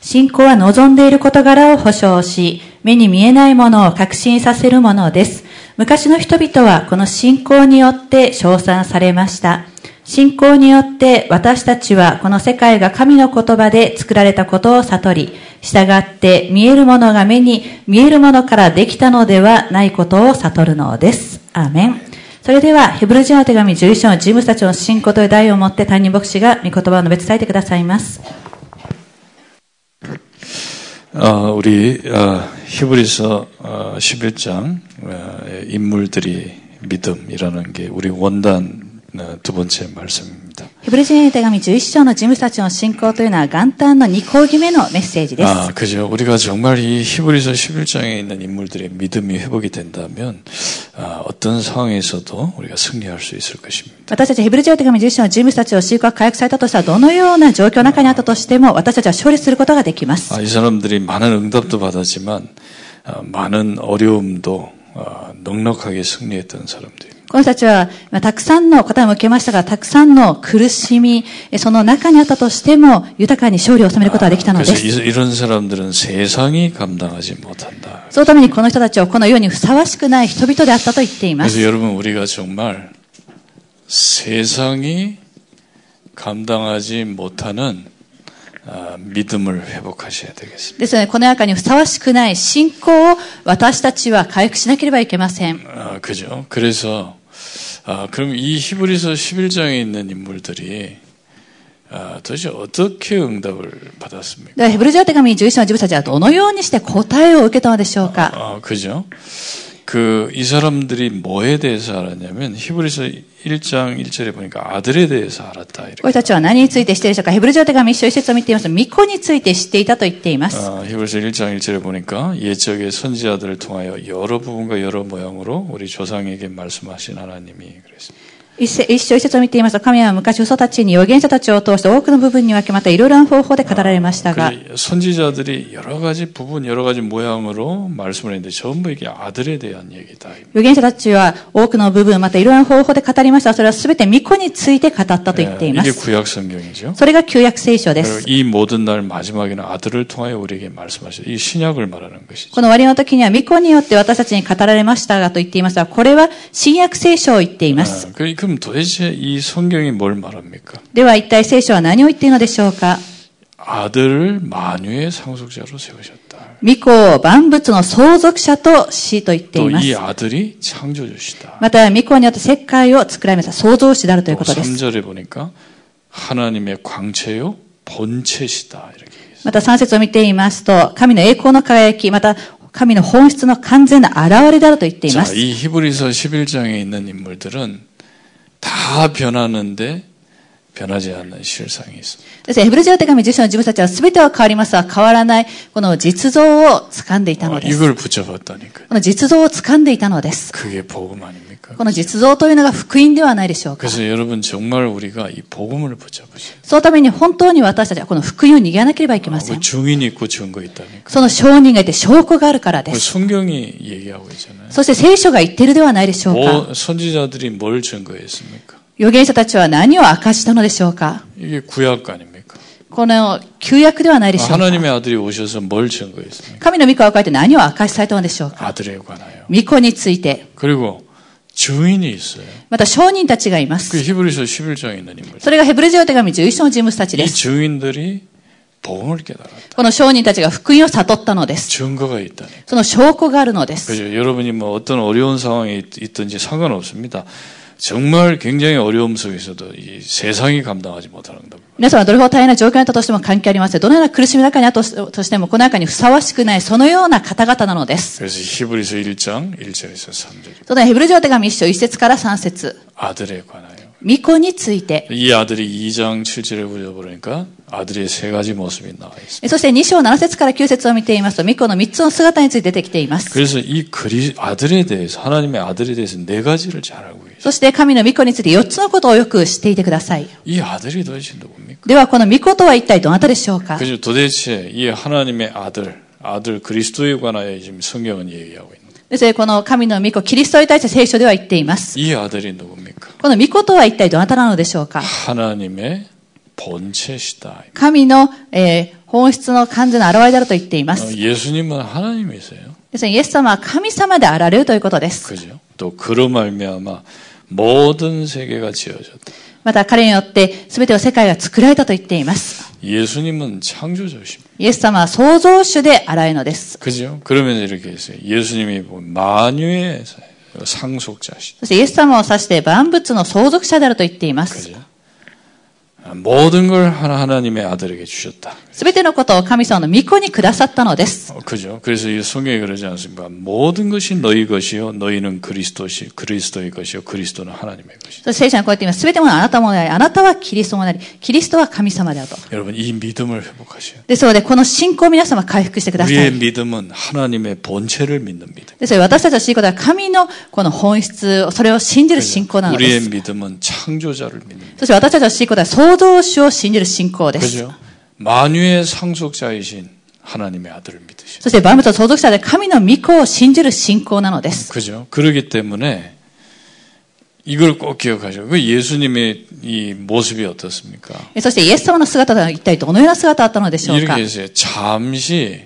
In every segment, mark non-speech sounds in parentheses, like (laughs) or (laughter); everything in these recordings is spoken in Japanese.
信仰は望んでいる事柄を保証し、目に見えないものを確信させるものです。昔の人々はこの信仰によって称賛されました。信仰によって私たちはこの世界が神の言葉で作られたことを悟り、従って見えるものが目に見えるものからできたのではないことを悟るのです。アーメン。それでは、ヘブル人の手紙11章の人物たちの信仰という題をもって担任牧師が御言葉を述べ伝えてくださいます。 어, 우리 어, 히브리서 어, 11장 어, 인물들이 믿음이라는 게 우리 원단 어, 두 번째 말씀입니다. ヘブル人の手紙11章の人物たちの信仰というのは元旦の2講義目のメッセージです。 아, 그죠. 우리가 정말 이 히브리서 11장에 있는 인물들의 믿음이 회복이 된다면 아, 어떤 상황에서도 우리가 승리할 수 있을 것입니다. 私たちヘブル人の手紙11章の人物たちを信仰が回復されたとしたら、どのような状況の中にあったとしても、私たちは勝利することができます。 아, 이 사람들이 많은 응답도 받았지만 아, 많은 어려움도 아, 넉넉하게 승리했던 사람들입니다. この人たちは、まあたくさんの答えも受けましたが、たくさんの苦しみ、えその中にあったとしても、豊かに勝利を収めることができたので 그래서 す。 이- 이런 사람들은 세상이 감당하지 못한다. そのためにこの人たちをこの世にふさわしくない人々であったと言っていま 그래서 す。 여러분 우리가 정말 세상이 감당하지 못하는 ですので、この中にふさわしくない信仰を私たちは回復しなければいけません。 아, 그죠? 그래서 아, 그럼 이 히브리서 11장에 있는 인물들이 아, 도대체 어떻게 응답을 받았습니까? では、ヘブル人の手紙11章の自分たちはどのようにして答えを受けたのでしょうか 아, 그죠? 그, 이 사람들이 뭐에 대해서 알았냐면, 히브리서 1장 1절에 보니까 아들에 대해서 알았다. こ 이렇게. の人たちは何について知っているでしょうかヘブル人の手紙一章一節を見ていますと、巫女について知っていたと言っています。 아, 히브리서 1장 1절에 보니까 옛적의 선지자들을 통하여 여러 부분과 여러 모양으로 우리 조상에게 말씀하신 하나님이 그랬습니다. 一節一章一節を見ていますと、神は昔嘘たちに預言者たちを通して多くの部分に分けまたいろいろな方法で語られましたが、 그 선지자들이 여러 가지 부분, 여러 가지 모양으로 말씀을 했는데 전부 이게 아들에 대한 얘기다. 預言者たちは多くの部分、またいろいろな方法で語りましたが、それは全て巫女について語ったと言っていま 이게 す。 구약 성경이죠. それが旧約聖書で 그리고 す。 이 모든 날 마지막에는 아들을 통하여 우리에게 말씀하셨다. 이 신약을 말하는 것이죠. この終わりの時には巫女によって私たちに語られましたがと言っていますが、これは新約聖書を言っています。 아, 그- 그럼 도대체 이 성경이 뭘 말합니까? では一体聖書は何を言っているのでしょうか 아들을 만유의 상속자로 세우셨다. 巫女を万物の相続者としと言ってい 또 ます 이 。 아들이 창조주시다. また、巫女によって世界を作られました。創造主であるという 또 ことです。 3절에 보니까 하나님의 광채요 본체시다. 이렇게. 얘기했어요. また、三節を見ていますと、神の栄光の輝き、また、神の本質の完全な現れであると言っていま 자, す。 다 변하는데 변하지 않는 실상이 있습니다. ですね、ヘブル人の手紙10章の自分たちは全ては変わりますが、変わらない、この実像を掴んでいた 어, のです。 이걸 붙잡았다니까요. この実像を掴んでいたのです。 그게 복음 아닙니까? この実像というのが福音ではないでしょうか。 그래서 여러분 정말 우리가 이 복음을 붙잡으셔야 そのために本当に私たちはこの福音を逃げなければいけませ 그 ん。 증인이 있고 증거 있다니까. その証人がいて証拠があるからで 그 す。 성경이 얘기하고 있잖아요. そして聖書が言っているではないでしょうか。 뭐 선지자들이 뭘 증거했습니까? 預言者たちは何を明かしたのでしょうか？この旧約ではないでしょうか？神の御子が帰って何を明かしされたのでしょうか？御子について。また証人たちがいます。それがヘブル書手紙11章の人物たちです。この商人たちが福音を悟ったのです。その証拠があるのです。 그죠? 여러분이 뭐 어떤 어려운 상황에 있- 있든지 상관없습니다. 정말 굉장히 어려움 속에서도 이 세상이 감당하지 못하는 응답. 皆さんはどれほど大変な状況にあったとしても関係ありません。どのような苦しみの中にあったとしても、この中にふさわしくない、そのような方々なのです。 그래서 히브리서 1장 1절에서 3절. そのヘブル人の手紙1章1節から3節 아들에 관하여. 巫女について、 이 아들이 2장 7절에 보니까 아들의 세 가지 모습이 나와 있습니다. そして2章7節から9節を見ていますと、巫女の3つの姿について出てきています。 그래서 이 그리 아들에 대해서 하나님의 아들에 대해서 네 가지를 잘 알고 계세요. そして神の巫女について4つのことをよく知っていてください。 이 아들이 도대체 누굽니까? ではこの巫女とは一体どなたでしょうか 그죠? 도대체 이 하나님의 아들, 아들 그리스도에 관하여 지금 성경은 얘기하고 있는. で 어 요. すのでこの神の巫女、キリストに対して聖書では言っています。 이 아들이 누굽니까? この巫女とは一体どなたなのでしょうか 하나님의 본체시다. 神の、えー本質の完全な現れであると言っていま 어, す。 예수님은 하나님이세요. ですね、イエス様は神様であられるということです。 그죠? 또 그로 말미암아 모든 세계가 지어졌다. また彼によって全ての世界が作られたと言っています。 예수님은 창조주십니다. イエス様は創造主であられるのです。 그죠? 그러면서 이렇게 했어요. 예수님이 뭐 만유의 상속자시다. そしてイエス様を指して万物の相続者であると言っています。 그죠? 아, 모든 걸 하나 하나님의 아들에게 주셨다. 全てのことを神様の御子にくださったのです。 어, 그죠? 그래서 이 성경에 그러지 않습니까? 모든 것이 너희 것이요, 너희는 그리스도시 그리스도의 것이요, 그리스도는 하나님의 것이다. そして聖書はこうやって言います。全てのものはあなたものであり、あなたはキリストものであり、キリストは神様であると。 여러분 이 믿음을 회복하셔야 돼요. ですので、この信仰を皆様回復してくださ 우리의 い。 믿음은 하나님의 본체를 믿는 믿음. ですので、私たちの信仰では神のこの本質、それを信じる信仰なので 우리의 す。 믿음은 창조자를 믿는 믿음. そして私たちの信仰では創 造主を信じる信仰です。 그죠? 만유의 상속자이신 하나님의 아들을 믿으시죠. そして万物の相続者で神の御子を信じる信仰なのです。 그죠? 그러기 때문에 이걸 꼭 기억하셔. 그 예수님의 이 모습이 어떻습니까? えそしてイエス様の姿とは一体どのような姿だったのでしょうか 이렇게 했어요. 잠시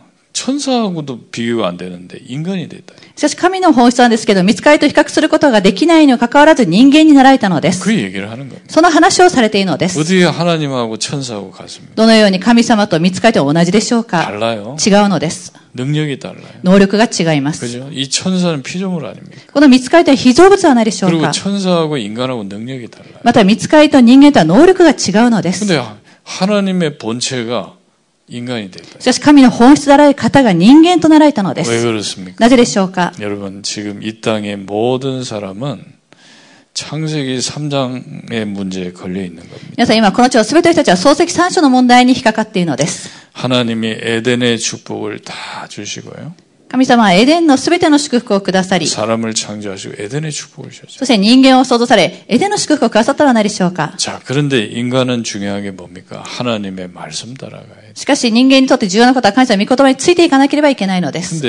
천사하고도 비교가 안 되는데 인간이 됐다. しかし神の本質なんですけど、見つかりと比較することができないにもかかわらず人間になられたのです。 그 얘기를 하는 겁니다. その話をされているのです。 어떻게 하나님하고 천사하고 같습니까? どのように神様と見つかりと同じでしょうか 달라요. 違うのです。 능력이 달라요. 能力が違います。 그죠? 이 천사는 피조물 아닙니까? この見つかりとは被造物ではないでしょう 그리고 か 천사하고 인간하고 능력이 달라요. また見つかりと人間とは能力が違うのです。 근데 하나님의 본체가 인간이 됐다. しかし神の本質であられる方が人間となられたので 왜 す。 그렇습니까? なぜでしょうか 여러분 지금 이 땅의 모든 사람은 창세기 3장의 문제에 걸려 있는 겁니다. 皆さん今この地を全ての人たちは漱石三書の問題に引っかかっているのです。 하나님이 에덴의 축복을 다 주시고요. 神様はエデンの全ての祝福をくださり、 사람을 창조하시고 에덴의 축복을 주셨죠. そして人間を創造され、エデンの祝福をくださったのではないでしょうか。 자, 그런데 인간은 중요한 게 뭡니까? 하나님의 말씀 따라가야 돼. しかし人間にとって重要なことは神様の御言葉についていかなければいけないのです。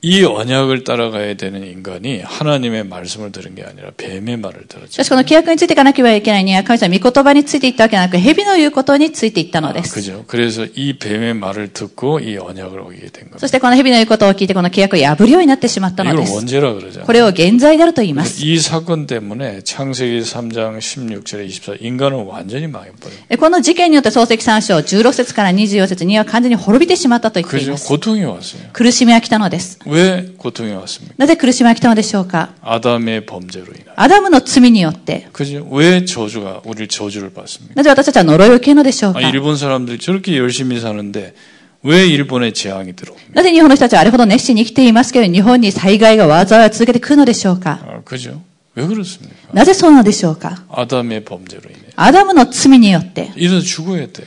근데 이 언약을 따라가야 되는 인간이 하나님의 말씀을 들은 게 아니라 뱀의 말을 し 들었죠. かしこの規約についていかなければいけないには神様の御言葉についていったわけではなく、蛇の言うことについていったのです。 그죠? 그래서 이 뱀의 말을 듣고 이 언약을 어기게 된 そ 겁니다. してこの蛇の言うことを聞いてこの規約を破るようになってしまったの 이걸 です。 원죄라 그러잖아요. これを現在であると言います。 이 사건 때문에 창세기 3장 16절에 24 인간은 완전히 망해버려요. でこの事件によって漱石三章16節から24節には完全に滅びてしまったと言ってい 그죠? ます。 고통이 왔어요. 苦しみが来たのです。 왜 고통이 왔습니까? なぜ苦しみが来たのでしょうか 아담의 범죄로 인하여. アダムの罪によって。 그죠? 왜 저주가 우리를 저주를 받습니까? なぜ私たちは呪いを受けるのでしょうか 아, 일본 사람들이 저렇게 열심히 사는데 왜 일본에 재앙이 들어옵니까? なぜ日本の人たちはあれほど熱心に生きていますけど、日本に災害が災いを続けてくるのでしょうか 아, 그죠? 왜 그렇습니까? なぜそうなのでしょうか 아담의 범죄로 인해. アダムの罪によって、 이래서 죽어야 돼요.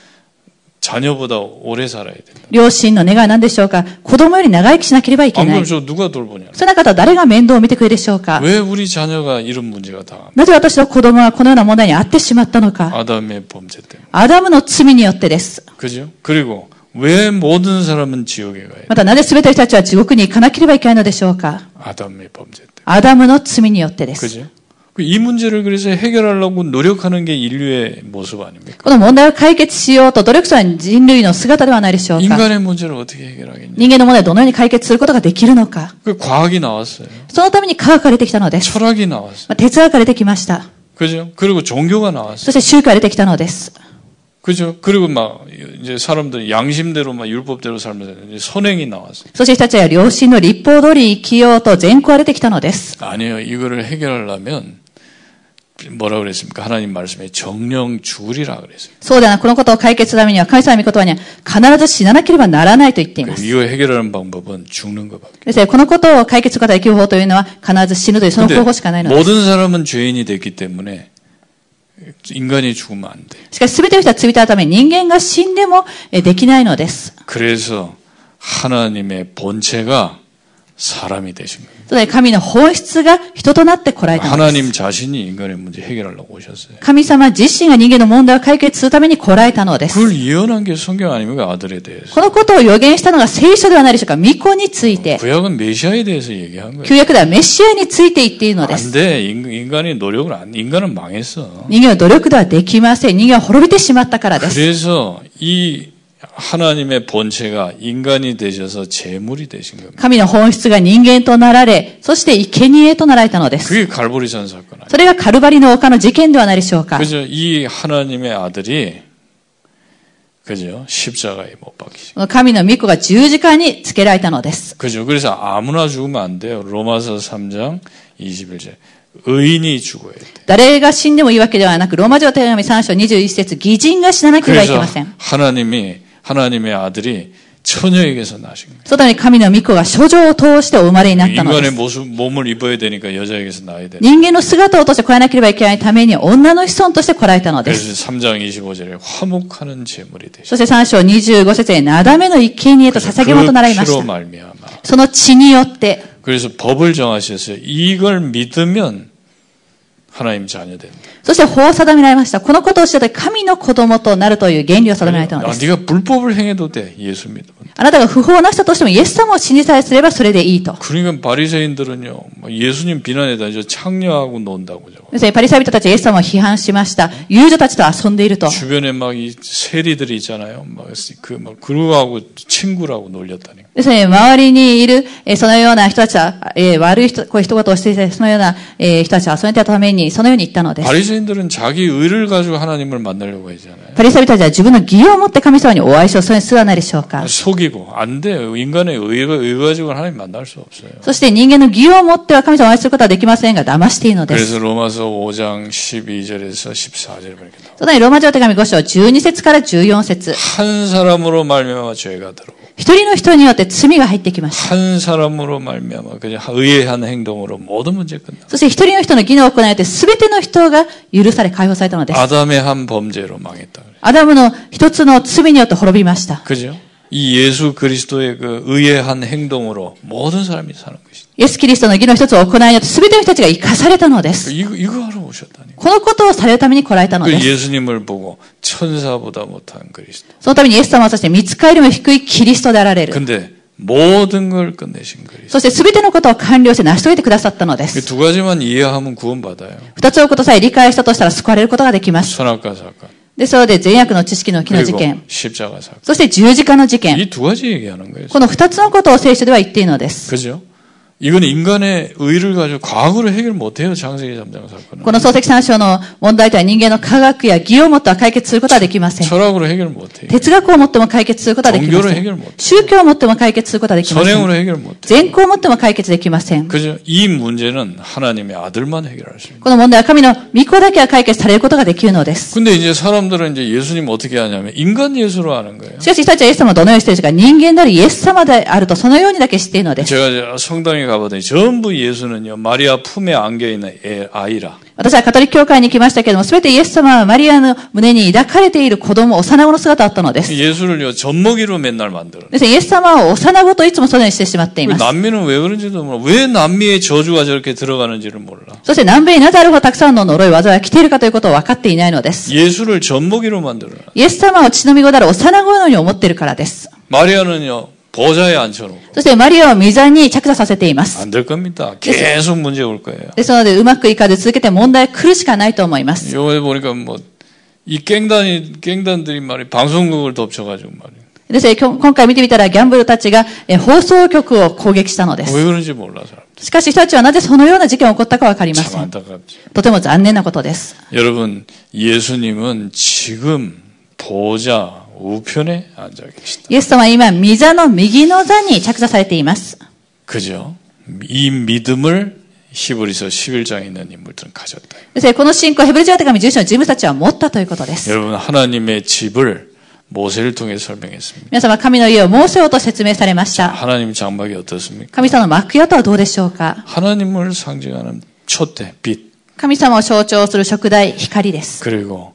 자녀보다 오래 살아야 된다. 両親の願いは何でしょうか子供より長生きしなければいけ 안 ない 그럼 。저 누가 돌보냐? その方誰が面倒を見てくれるでしょうか 왜 우리 자녀가 이런 문제가 다? なぜ私の子供がこのような問題に遭ってしまったのか 아담의 범죄 때문에. アダムの罪によってです。 그죠? 그리고 왜 모든 사람은 지옥에 가야 돼? またなぜ全ての人たちは地獄に行かなければいけないのでしょうか 아담의 범죄 때문에. アダムの罪によってです。 그죠? 그이 문제를 그래서 해결하려고 노력하는 게 인류의 모습 아닙니까? この問題を解決しようと努力するのは人類の姿ではないでしょうか 인간의 문제를 어떻게 해결하겠냐? 人間の問題をどのように解決することができるのか 그 과학이 나왔어요. そのために科学が出てきたのです。 철학이 나왔어요. まあ哲学が出てきました。 그죠? 그리고 종교가 나왔어요. そして宗教が出てきたのです。 그죠? 그리고 막 이제 사람들 양심대로 막 율법대로 살면서 이제 선행이 나왔어요. そして人たちは良心の立法通り生きようと善行が出てきたのです。 아니요. 이거를 해결하려면 뭐라 그랬습니까? 하나님 말씀에 정령 죽으리라 그랬어요. そうではなく、このことを解決するためには、神様の御言葉には必ず死ななければならないと言っています。 이거 해결하는 방법은 죽는 것밖에. ですので、このことを解決することができる方法というのは、必ず死ぬというその方法しかないのです。 모든 사람은 죄인이 됐기 때문에 인간이 죽으면 안 돼. しかし、すべての人は罪たため人間が死んでもえできないのです。 그래서 하나님의 본체가 사람이 되신 겁니다. それで神の本質が人となって来られたのです。 하나님 자신이 인간의 문제 해결하려고 오셨어요. 神様自身が人間の問題を解決するために来られたのです。 그걸 예언한 게 성경 아닙니까? 아들에 대해서. このことを予言したのが聖書ではないでしょうか。御子について。 구약은 메시아에 대해서 얘기한 거예요. 旧約ではメシアについて言っているので 안 す。 돼. 인- 인간이 노력을 안, 인간은 망했어. 人間は努力ではできません。人間は滅びてしまったからです。 그래서 이 하나님의 본체가 인간이 되셔서 재물이 되신 겁니다. 神の本質が人間となられ、そして生贄となられたのです。 그게 갈보리산 사건 아니에요. それがカルバリの丘の事件ではないでしょうか。 그죠? 이 하나님의 아들이 그죠? 십자가에 못 박히죠. 神の御子が十字架につけられたのです。 그죠? 그래서 아무나 죽으면 안 돼요. 로마서 3장 21절. 의인이 죽어야 돼. 誰が死んでもいいわけではなく、ローマ人手紙3章21節義人が死ななければいけ 그래서 ません。 하나님이 하나님의 아들이 처녀에게서 나신 거예요. そのために神の御子が書状を通してお生まれになったので 인간의 す。 모습 몸을 입어야 되니까 여자에게서 나야 돼. 人間の姿を通して来られなければいけないために、女の子孫として来られたのです。 그래서 3장 25절에 화목하는 제물이 되시. そして3章25節で、なだめの生贄と捧げ物となりま 그 し 피로 た。 말미암아. その血によって、 그래서 법을 정하셨어요. 이걸 믿으면 하나님 자녀 된다. そして法を定められました。このことをしてで神の子供となるという原理を定められたの 아, です。 네가 불법을 행해도 돼. 예수 믿으면. あなたが不法なしたとしてもイエス様を信じさえすればそれでいいと。 그러니까 바리새인들은요. 뭐 예수님 비난에다 저 창녀하고 논다고 저. ですねパリサイ人たちはイエス様を批判しました。遊女たちと遊んでいると。 주변에 막 이 세리들이 있잖아요. 막그막 그루하고 친구라고 놀렸다니. ですね、周りにいる、えーそのような人たちは、えー悪い人、こういう人事をしていて、そのような、えー人たちを遊んでいたために、 そのように言ったのです。 바리새인들은 자기 의를 가지고 하나님을 만나려고 하잖아요. パリサイ人たちは自分の義を持って神様にお会いしよう。それにすらないでしょうか。 속이고 안 돼요. 인간의 의가 의 가지고 하나님 만날 수 없어요. そして人間の義を持っては神様をお会いすることはできませんが、騙していいのです。 그래서 로마서 5장 12절에서 14절 이렇게 나와요. そのようにローマ人の手紙5章12節から14節 한 사람으로 말미암아 죄가 들어오고 一人の人によって罪が入ってきました。 한 사람으로 말미암아 그냥 의의 한 행동으로 모든 문제 끝나. そして一人の人の義の行いで全ての人が許され解放されたのです。 아담의 한 범죄로 망했다. 그래요. アダムの一つの罪によって滅びました。 그죠? 이 예수 그리스도의 그 의의 한 행동으로 모든 사람이 사는 것이다. イエス・キリストの義の一つを行いによって全ての人たちが生かされたのです。 이거, 이거 하러 오셨다니. このことをされるために来られたの 그 です。 예수님을 보고 천사보다 못한 그리스도. そのためにイエス様はそして見つかりよりも低いキリストであられる。 근데 모든 걸 끝내신 그리스도. そして全てのことを完了して成し遂げてくださったので 이 す。 두 가지만 이해하면 구원받아요. 二つのことさえ理解したとしたら救われることができます。 선악과 사건. で、それで善悪の知識の木の事 그리고 件。 십자가 사건. そして十字架の事件。 이 두 가지 얘기하는 거예요. この二つのことを聖書では言っているのです。 그죠? 이건 인간의 의를 가지고 과거로 해결 못해요. 장세기 3장 사건은. この漱石三章の問題とは人間の科学や義をもっては解決することはできません。 철학으로 해결 못해요. 哲学をもっても解決することはできま 종교로 せ 해결 ん 못해요 。宗教をもっても解決することはできません。 선행으로 해결 못해요. 善行をもっても解決できません。 그죠? 이 문제는 하나님의 아들만 해결할 수 있는. この問題は神の御子だけは解決されることができるのです。 근데 이제 사람들은 이제 예수님 어떻게 하냐면 인간 예수로 하는 거예요. しかし、人たちはイエス様をどのようにしているか、人間であるイエス様であると、そのようにだけ知っているのです。 제가 이제 성당에 가보더니 전부 예수는요 마리아 품에 안겨 있는 애, 아이라. 私はカトリック教会に来ましたけれども、すべてイエス様はマリアの胸に抱かれている子供、幼子の姿だったのです。 예수를요 젖먹이로 맨날 만들어. ですからイエス様を幼子といつもそのようにしてしまっています。 남미는 왜 그런지도 몰라. 왜 남미의 저주가 저렇게 들어가는지를 몰라. そして南米になぜあるほどたくさんの呪い、災いが来ているかということを分かっていないのです。 예수를 젖먹이로 만들어. イエス様を血のみ子である幼子のように思っているからです。 마리아는요 보좌에 앉혀놓고 そしてマリアを御座に着座させています。 안 될 겁니다. 계속 문제 올 거예요. ですので、うまくいかず続けて問題が来るしかないと思います。 요번에 보니까 뭐 이 깽단이 깽단들이 말이 방송국을 덮쳐가지고 말이에요. ですね、今今回見てみたらギャンブルたちがえー放送局を攻撃したので 왜 す。 그런지 몰라 사람. しかし人たちはなぜそのような事件が起こったかわかりませ 참 ん。 안타깝죠. とても残念なことです。 여러분 예수님은 지금 보좌 우편에 앉아 계시다. イエス様は今、御座の右の座に着座されています。 그죠? 이 믿음을 히브리서 11장에 있는 인물들은 가졌다. ですね、この信仰、ヘブル人の手紙10章の人物たちは持ったということです。 여러분 하나님의 집을 모세를 통해 설명했습니다. 皆様、神の家をモーセをと説明されました。 하나님 장막이 어떻습니까? 神様の幕屋とはどうでしょうか 하나님을 상징하는 촛대, 빛, 神様を象徴する食台、光です。 그리고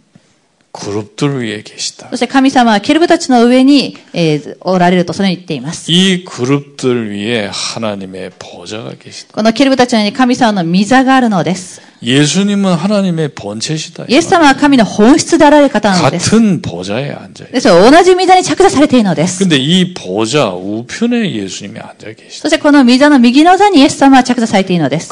そして神様はケルブたちの上に、おられるとそれに言っています。このケルブたちの上に神様の御座があるのです。イエス様は神の本質であられる方なんです。同じ御座に着座されているのです。そしてこの御座の右の座にイエス様は着座されているのです。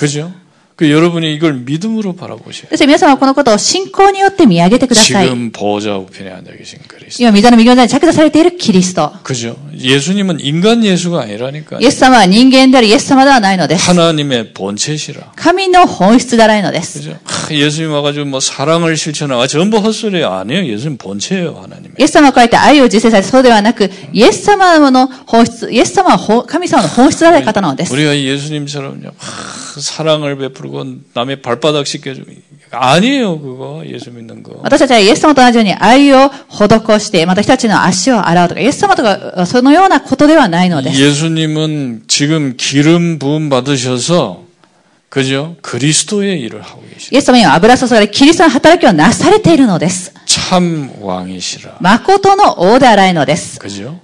그죠? 그 여러분이 이걸 믿음으로 바라보셔야 そして皆様はこのことを信仰によって見上げてください。 지금 보좌 우편에 앉아 계신 그리스도. 今、御座の右の座に着座されているキリスト。 그죠? 예수님은 인간 예수가 아니라니까. イエス様は人間であるイエス様ではないのです。 하나님의 본체시라. 神の本質であられるのです。 그죠? 하, 예수님 와가지고 뭐 사랑을 실천하고 전부 헛소리 아니에요. 예수님 본체예요, 하나님의. イエス様を超えて愛を実践されそうではなく、イエス様の本質、イエス様はほ神様の本質であられる方なのです。 우리가 예수님처럼요, 하, 사랑을 베풀고 남의 발바닥 씻겨주고 아니에요, 그거 예수 믿는 거. 私たちはイエス様と同じように愛を施して、また人たちの足を洗うとか、イエス様とか、そのようなことではないのです。 예수님은 지금 기름 부음 받으셔서 그죠? 그리스도의 일을 하고 イ 계시다. エス様には油注がれ、キリストの働きをなされているのです。 참 왕이시라. 誠の王であられるのです。 그죠?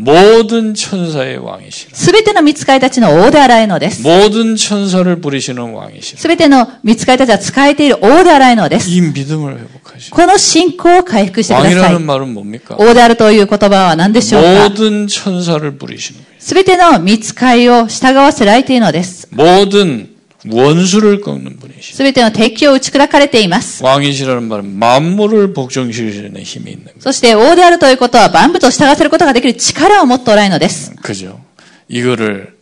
모든 천사의 왕이시라. すべての見つかりたちの王であられるのです。 모든 천사를 부리시는 왕이시라. すべての見つかりたちは使えている王であられるのです。 이 믿음을 회복하시라. この信仰を回復してくださ 왕이라는 い。 말은 뭡니까? 王であるという言葉は何でしょうか 모든 천사를 부리시는 거예요. すべての見つかりを従わせられているのです。 모든 원수를 꺾는 분이시라. すべての敵を打ち砕かれています。 왕이시라는 말은 만물을 복종시키는 힘이 있는 거예요. そして王であるということは万物を従わせることができる力を持っておられるのです。 그죠? 이거를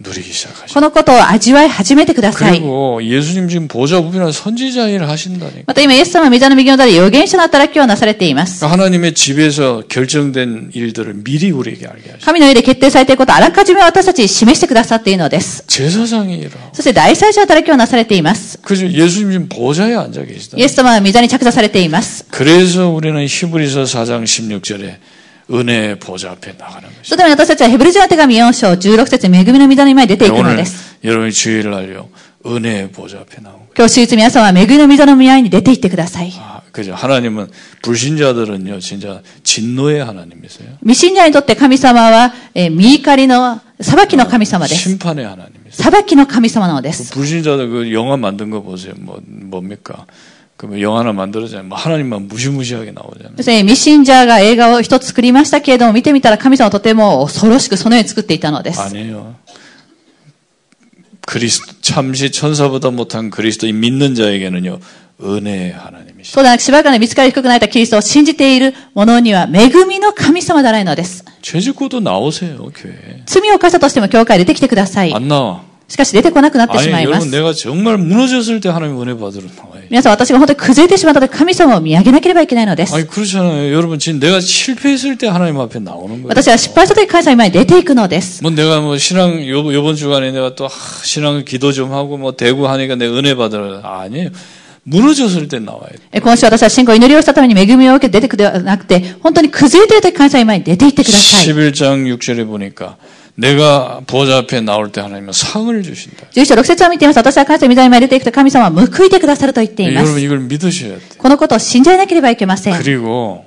누리기 시작하시고. このことを味わい始めてください。 그리고 예수님 지금 보좌 우편에 선지자 일을 하신다니까. また今、イエス様は御座の右の座で預言者の働きをなされています。 하나님의 집에서 결정된 일들을 미리 우리에게 알게 하시고. 神の家で決定されていることをあらかじめ私たちに示してくださっているのです。 제사장의 일을 하고. そして大祭司の働きをなされています。 그죠? 예수님 지금 보좌에 앉아 계시다. イエス様は御座に着座されています。 그래서 우리는 히브리서 4장 16절에 은혜의 보좌 앞에 나가는 것이죠. そのために私たちはヘブル人の手紙4章16節恵みの御座の前に出ていくの 오늘 です。 여러분이 주의를 알려 은혜의 보좌 앞에 나오고. 今日、手術皆さんは恵みの御座の前に出て行ってください。 아, 그죠? 하나님은 불신자들은요, 진짜 진노의 하나님이세요. 未信者にとって神様は、えー見怒りの、裁きの神様です。 심판의 하나님이세요. 裁きの神様なのです。 불신자들 그 영화 만든 거 보세요. 뭐 뭡니까? 그 영화 하나 만들었잖아요. 뭐 하나님만 무시무시하게 나오잖아요. ですね、未信者が映画を一つ作りましたけれども、見てみたら神様はとても恐ろしくそのように作っていたのです。 아니에요. 그리스도 참시 천사보다 못한 그리스도인 믿는 자에게는요 은혜의 하나님이시죠. そうではなく、しばらくの見つかり低くなったキリストを信じている者には、恵みの神様であられるのです。 죄짓고도 나오세요 교회. 罪を犯したとしても教会に出てきてください。 안 나와. しかし出てこなくなってし 아니 まいま 여러분 す。 내가 정말 무너졌을 때 하나님 은혜 받으러 나와요. 皆さん、私が本当に崩れてしまった時、神様を見上げなければいけないのです。 아니 그렇잖아요. 여러분 지금 내가 실패했을 때 하나님 앞에 나오는 거예요. 私は失敗した時、神様の前に出ていくのです。 뭐 내가 뭐 신앙 요, 요번 주간에 내가 또 하, 신앙 기도 좀 하고 뭐 대구 하니까 내가 은혜 받으러 아니에요. 무너졌을 때 나와야 돼. え今週私は信仰、祈りをしたために恵みを受けて出てくではなくて、本当に崩れている時、神様の前に出て行ってください。 11장 6절에 보니까 내가 보좌 앞에 나올 때 하나님은 상을 주신다. 11章6節を見ています。私は神様の御座に前に出ていくと神様は報いてくださると言っていま 여러분 す。 이걸 믿으셔야 돼. このことを信じなければいけません。 그리고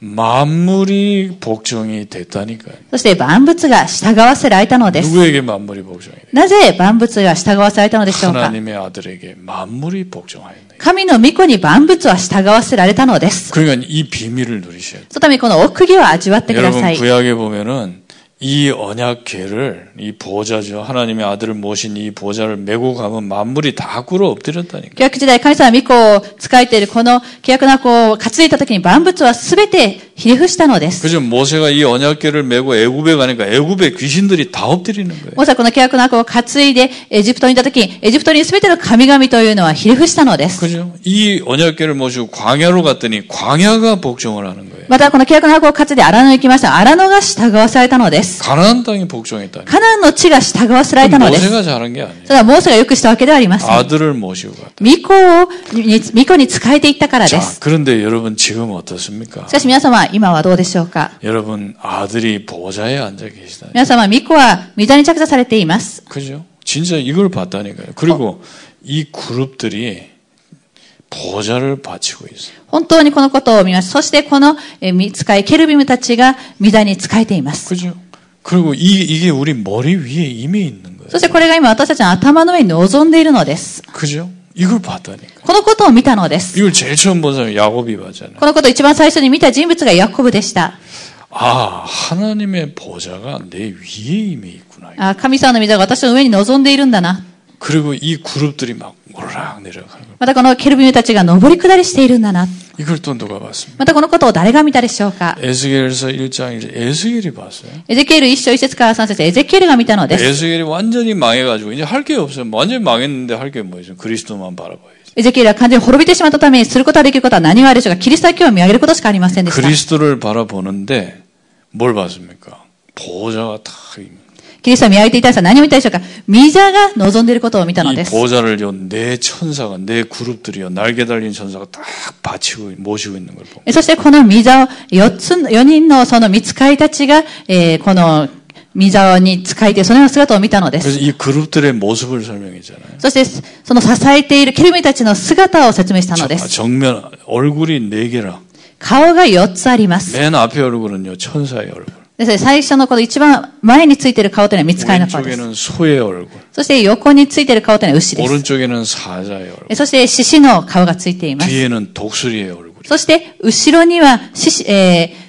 만물이 복종이 됐다니까요. そして万物が従わせられたのです。 누구에게 만물이 복종이 돼? なぜ万物が従わせられたのでしょうか 하나님의 아들에게 만물이 복종하였네. 神の御子に万物は従わせられたのです。 그러니까 이 비밀을 누리셔야 돼. そのためにこの奥義を味わってくださ 여러분 い。 구약에 보면은 이 언약궤를 이 보좌죠. 하나님의 아들을 모신 이 보좌를 메고 가면 만물이 다 꿇어 엎드렸다니까. 契約時代、神様は御子を使えているこの契約の箱を担いだ時に万物は全てひれ伏したのです。 그죠? 모세가 이 언약궤를 메고 애굽에 가니까 애굽의 귀신들이 다 엎드리는 거예요. モーセはこの契約の箱を担いでエジプトにいた時に、エジプトに全ての神々というのはひれ伏したのです。 그죠? 이 언약궤를 모시고 광야로 갔더니 광야가 복종을 하는 거예요. またこの契約の箱を担いで荒野に行きました。荒野が従わされたのです。 가나안 땅이 복종했다니. カナンの地が従わせられたのです。 모세가 잘한 게 아니에요. それはモーセがよくしたわけではありません。 아들을 모시고 갔다. 巫女を、に巫女に仕えていったからで 자, す。 그런데 여러분 지금 어떻습니까? しかし皆様、今はどうでしょうか 여러분 아들이 보좌에 앉아 계시다. 皆様、巫女は御座に着座されています。 그죠? 진짜 이걸 봤다니까요. 그리고 이 그룹들이 보좌를 바치고 있어요. 本当にこのことを見ます。そしてこのえー見使い、ケルビムたちが御座に仕えています。 그죠? 그리고 이, 이게 우리 머리 위에 이미 있는 거예요. そしてこれが今私たちの頭の上に臨んでいるのです。 그죠? 이걸 봤다니까. このことを見たのです。 이걸 제일 처음 본 사람이 야곱이 봤잖아요. このことを一番最初に見た人物がヤコブでした。 아, 하나님의 보좌가 내 위에 이미 있구나. あ神様の御座が私の上に臨んでいるんだな。 그리고 이 그룹들이 막 오르락 내려가는 거예요. またこのケルビムたちが上り下りしているんだな。 이걸 또 누가 봤습니까? またこのことを誰が見たでしょうか 에스겔서 1장 1절 에스겔이 봤어요. エゼキエル一章一節から三節、エゼキエルが見たのです。 에스겔이 완전히 망해가지고 이제 할 게 없어요. 완전히 망했는데 할 게 뭐죠? 그리스도만 바라봐야지. エゼキエルは完全に滅びてしまったためにすることができることは何があるでしょうかキリストだけを見上げることしかありませんでした。 그리스도를 바라보는데 뭘 봤습니까? 보좌가 다 있는 キリストを見上げていた人は何を見たでしょうか御座が望んでいることを見たの 이 です。 보좌를요 내 천사가 내 그룹들이요 날개 달린 천사가 딱 바치고 모시고 있는 걸 보고 えそしてこの御座を4つ、4人のその見つかいたちが、えーこの御座に仕えてそのような姿を見たのです。 그래서 이 그룹들의 모습을 설명했잖아요. そしてその支えているケルミたちの姿を説明したのです。 정면 얼굴이 네 개라. 顔が4つあります。 맨 앞에 얼굴은요 천사의 얼굴. で最初のこの一番前についてる顔というのは見つかりの顔です。そして横についてる顔というのは牛です。そして獅子の顔がついています。そして後ろには獅子、えー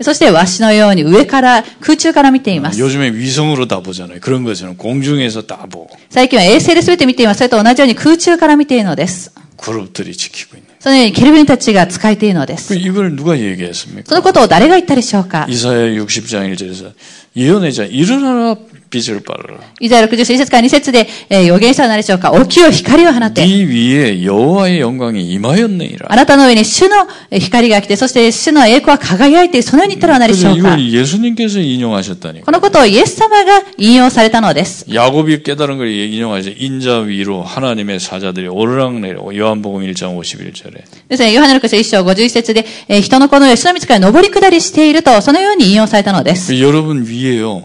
そして、ワシのように上から、空中から見ています。 요즘에 위성으로 다 보잖아요. 그런 것처럼 공중에서 다 보고 最近は衛星で全て見ています。それと同じように空中から見ているのです。 그룹들이 지키고 있는. そのようにケルビンたちが仕えているので 그 す。 이걸 누가 얘기했습니까? そのことを誰が言ったでしょうか 이사야 60장 1절에서 예언해자 일어나라 빛을 발하라. イザヤ60章1節から2節で、えー予言したのは何でしょうか起きよ光を放て。 네 위에 여호와의 영광이 임하였느니라. あなたの上に主の光が来て、そして主の栄光は輝いている、そのように言ったら何でし 그래서 ょうか 이걸 예수님께서 인용하셨다니까. このことをイエス様が引用されたのです。 야곱이 깨달은 걸 인용하죠. 인자 위로 하나님의 사자들이 오르락내리고 요한복음 1장 51절에 ですね、ヨハネの書1章51節で、えー人の子の上、主の道から登り下りしていると、そのように引用されたのです。 그 여러분 위에요.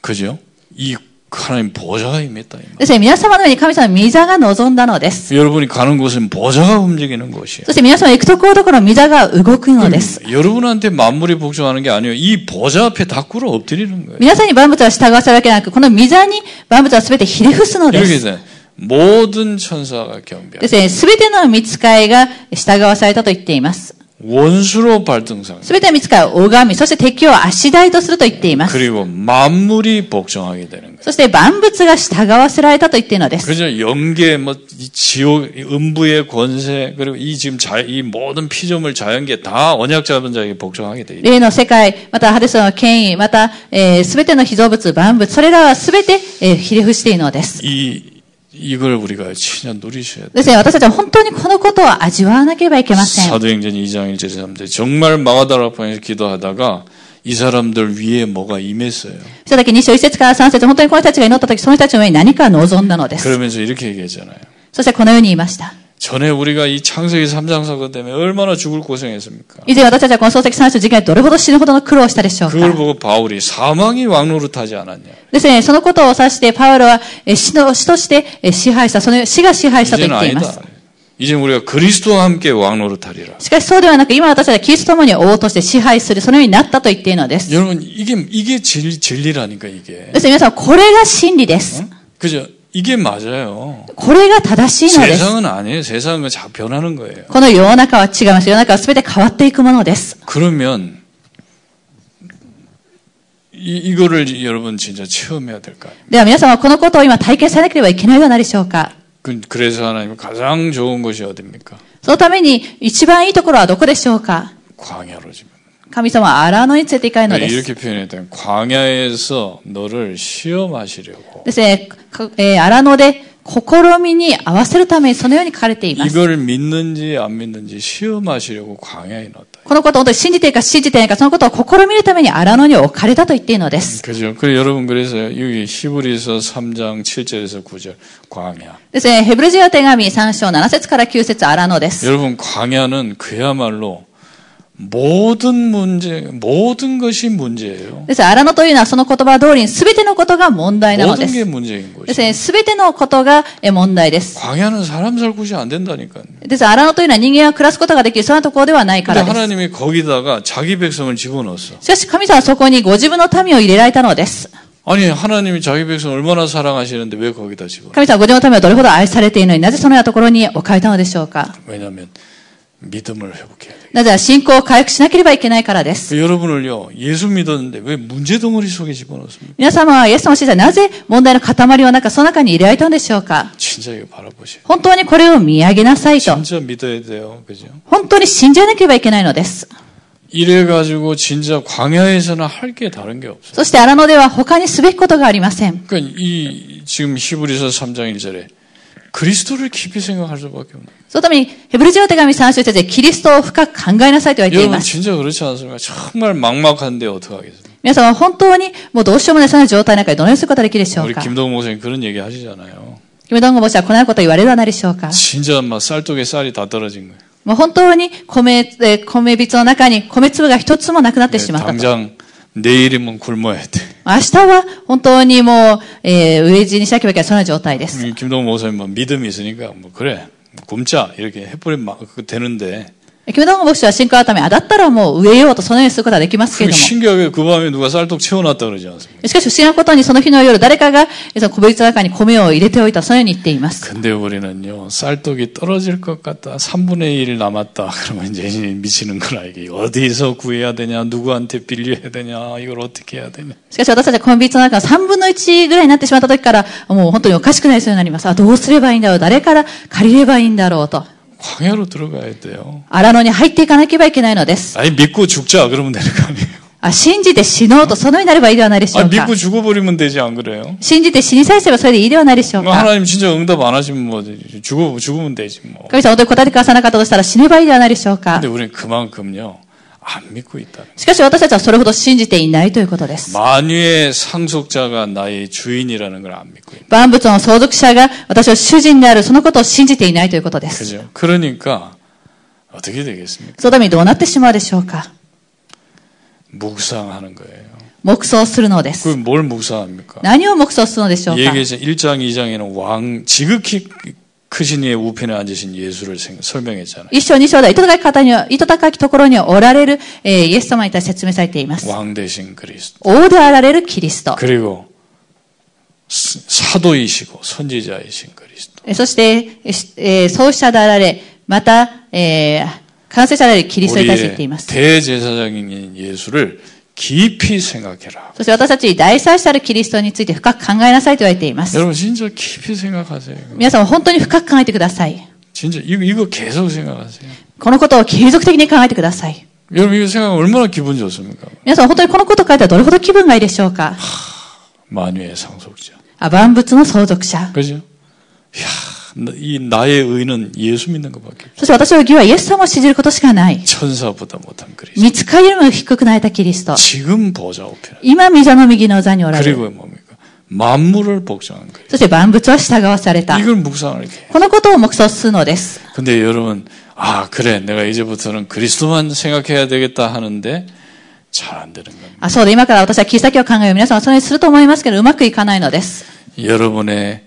그죠? 이 하나님 보좌가 임했다. 이 말. ですね、皆様の上に神様の御座が望んだのです。 여러분이 가는 곳은 보좌가 움직이는 곳이에요. そして皆様行くところどころ御座が動くのです。 여러분한테 만물이 복종하는 게 아니에요. 이 보좌 앞에 다 꿇어 엎드리는 거예요. 皆さんに万物は従わせるわけでなく、この御座に万物は全てひれ伏すので 이렇게 す。 해서 모든 천사가 경배하고 ですね、全ての見つかいが従わされたと言っています。 원수로 발등상 全ての見つかいを拝み、そして敵を足台とすると言っています。 그리고 만물이 복종하게 되는 거예요. そして万物が従わせられたと言っているのです。 그죠? 영계, 뭐, 이 지옥, 이 음부의 권세, 그리고 이 지금 자, 이 모든 피조물 자연계 다 언약 잡은 자에게 복종하게 돼 있다. 霊の世界、またハデスの権威、また、えー、全ての被造物、万物、それらは全て、えー、ひれ伏しているのです。 이, 이걸 우리가 진짜 누리셔야 돼. ですね、私たちは本当にこのことを味わわなければいけません。 사도행전 2장 1절에 3절. 정말 마가다락방에서 기도하다가 이 사람들 위에 뭐가 임했어요. 人だけ2章1節から3節本当にこの人たちが祈った時、その人たちの上に何か望んだのです。 그러면서 이렇게 얘기했잖아요. そしてこのように言いました。 전에 우리가 이 창세기 3장 사건 때문에 얼마나 죽을 고생했습니까? 以前私たちはこの創世記3章事件でどれほど死ぬほどの苦労をしたでしょう 그걸 か 보고 바울이 사망이 왕노릇하지 않았냐? ですね、そのことを指して、パウロはえ死の死としてえ支配した、その死が支配したと 이제는 言っています 아니다. 。 이제 우리가 그리스도와 함께 왕노릇하리라. しかしそうではなく、今私たちはキリストと共に王として支配する、そのようになったと言っているのです。 여러분 이게 이게 진, 진리라니까 이게. ですね、皆さん、これが真理です。 그죠? 이게 맞아요. これが正しいのです。 세상은 아니에요. 세상은 자 변하는 거예요. この世の中は違います。世の中は全て変わっていくものです。 그러면 이, 이거를 여러분 진짜 체험해야 될 거 아니에요. では皆さんはこのことを今体験されなければいけないではないでしょうか。 그- 그래서 하나님 가장 좋은 것이 어딥니까? そのために一番いいところはどこでしょうか 광야로 지금. 神様は荒野に連れて行かれるのです。 이렇게 표현했더니 광야에서 너를 시험하시려고 ですね、かえー荒野で試みに合わせるためにそのように書かれています。 이걸 믿는지 안 믿는지 시험하시려고 광야에 넣었다. このことを本当に信じているか信じていないか、そのことを試みるために荒野に置かれたと言っているのです。 그죠? 그래 여러분 그래서 여기 히브리서 3장 7절에서 9절 광야. ですね、ヘブル人の手紙3章7節から9節荒野です。 모든 문제 모든 것이 문제예요. です荒野というのはその言葉通りに全てのことが問題なので 모든 게 す。 문제인 です 것이. ね、全てのことがえ問題です。 광야는 사람 살 곳이 안 된다니까요. です荒野というのは人間が暮らすことができる、そんなところではないか 근데 らです。 하나님이 거기다가 자기 백성을 집어넣었어. しかし神様はそこにご自分の民を入れられたのです。 아니 하나님이 자기 백성을 얼마나 사랑하시는데 왜 거기다 집어? 神様はご自分の民をどれほど愛されているのになぜそのようなところに置かれたのでしょうか 왜냐하면 믿음을 회복해야 돼. なぜなら信仰を回復しなければいけないからです。 여러분을요 예수 믿었는데 왜 문제 덩어리 속에 집어넣습니까? 皆様はイエス様を信じたなぜ問題の塊の中、その中に入れられたのでしょうか 진짜 이거 바라보세요. 本当にこれを見上げなさいと。 진짜 믿어야 돼요, 그죠? 本当に信じなければいけないのです。 이래 가지고 진짜 광야에서는 할 게 다른 게 없어요. そして荒野では他にすべきことがありません。 그러니까 이 지금 히브리서 3장 1절에 そのために、ヘブル人の手紙3章1節でキリストを深く考えなさいと言われてい 여러분 ます。 진짜 그렇지 않습니까? 정말 막막한데 어떻게 하겠습니까? 皆様は本当にもうどうしようもないそのような状態の中でどのようにすることができるでしょう 우리 か 김동호 목사님 그런 얘기 하시잖아요. キムドンゴ牧師はこのようなことを言われるではないでしょうか 진짜 막 쌀독에 쌀이 다 떨어진 거예요. もう本当に米、えー米びつの中に米粒が一つもなくなって 네, しまったと。 당장 내일이면 굶어야 돼. 明日は本当にもう、えー、飢え死にしなければいけない、そんな状態です。 음, 김동호 목사님 뭐 믿음이 있으니까 뭐 그래 굶자 이렇게 해버리면 막 그거 되는데 キムドンゴ牧師は信仰のため、あ、だったらもう植えようとそのようにすることはできますけれ 그 ども。 신기하게 그 밤에 누가 쌀독 채워놨다 그러지 않습니까? しかし不思議なことにその日の夜、誰かがえその米びつの中に米を入れておいた、そのように言っています。 근데 우리는요 쌀독이 떨어질 것 같다 3분의 1 남았다 (laughs) 그러면 이제 미치는 거라 이게 어디서 구해야 되냐 누구한테 빌려야 되냐 이걸 어떻게 해야 되냐 しかし私たちは米びつの中の3分の1ぐらいになってしまった時から、もう本当におかしくなりそうになります。あ、どうすればいいんだろう誰から借りればいいんだろうと。 광야로 들어가야 돼요 荒野に入っていかなければいけないのです。 아니 믿고 죽자 그러면 되는 거 아니에요 あ、信じて死のうとそのようになればいいではないでしょ 아 うか 믿고 。 죽어버리면 되지 안 그래요? 信じて死にさえすればそれでいいではないでしょう 뭐 か。 하나님 진짜 응답 안 하시면 뭐 죽어 죽으면 되지 뭐 神様本当に答えてくださらなかったとしたら死ねばいいではないでしょうか 근데 。 우리는 그만큼요 안 믿고 있다 しかし私たちはそれほど信じていないということです。 만유의 상속자가 나의 주인이라는 걸 안 믿고 있다 万物の相続者が私を主人であるそのことを信じていないということです。 그죠? 그러니까 어떻게 되겠습니까? そのためにどうなってしまうでしょうか。 묵상하는 거예요 黙想するのです。 그 뭘 묵상합니까? 何を黙想するのでしょうか。 얘기해서 1장 2장에는 왕 지극히 크신 이의 우편에 앉으신 예수를 생- 설명했잖아요 一章二章では、糸高き方には、糸高きところにおられる、えーイエス様に対して説明されています。 왕 대신 그리스도 王であられるキリスト。 그리고 스- 사도이시고 선지자이신 그리스도 えーそして、えーしえー創始者であられ、また、えー完成者であるキリストに対して言ってい 우리의 ます。 대제사장인 예수를 깊이 생각해라 そして私たちに大祭司であるキリストについて深く考えなさいと言われています。 여러분 진짜 깊이 생각하세요 皆さんも本当に深く考えてください。 진짜 이거, 이거 계속 생각하세요 このことを継続的に考えてください。 여러분 이거 생각하면 얼마나 기분 좋습니까 皆さん本当にこのことを書いたらどれほど気分がいいでしょうか 만유의 상속자 あ万物の相続者。 그죠? 이야, 나- 이 나의 의는 예수 믿는 것밖에 없어. そして私の義はイエス様を信じることしかない。 천사보다 못한 그리스도. 見つかりよりも低くなれたキリスト。 지금 보좌 우편. 今、御座の右の座におられる。 그리고 뭡니까? 만물을 복종한 거예요. そして万物は従わされた。 이걸 묵상을 이렇게. 해요. このことを目想するのです。 근데 여러분, 아, 그래. 내가 이제부터는 그리스도만 생각해야 되겠다 하는데 잘 안 되는 겁니다. あ、そうで、今から私は切り先を考える。皆さんはそれにすると思いますけど、うまくいかないのです。 여러분의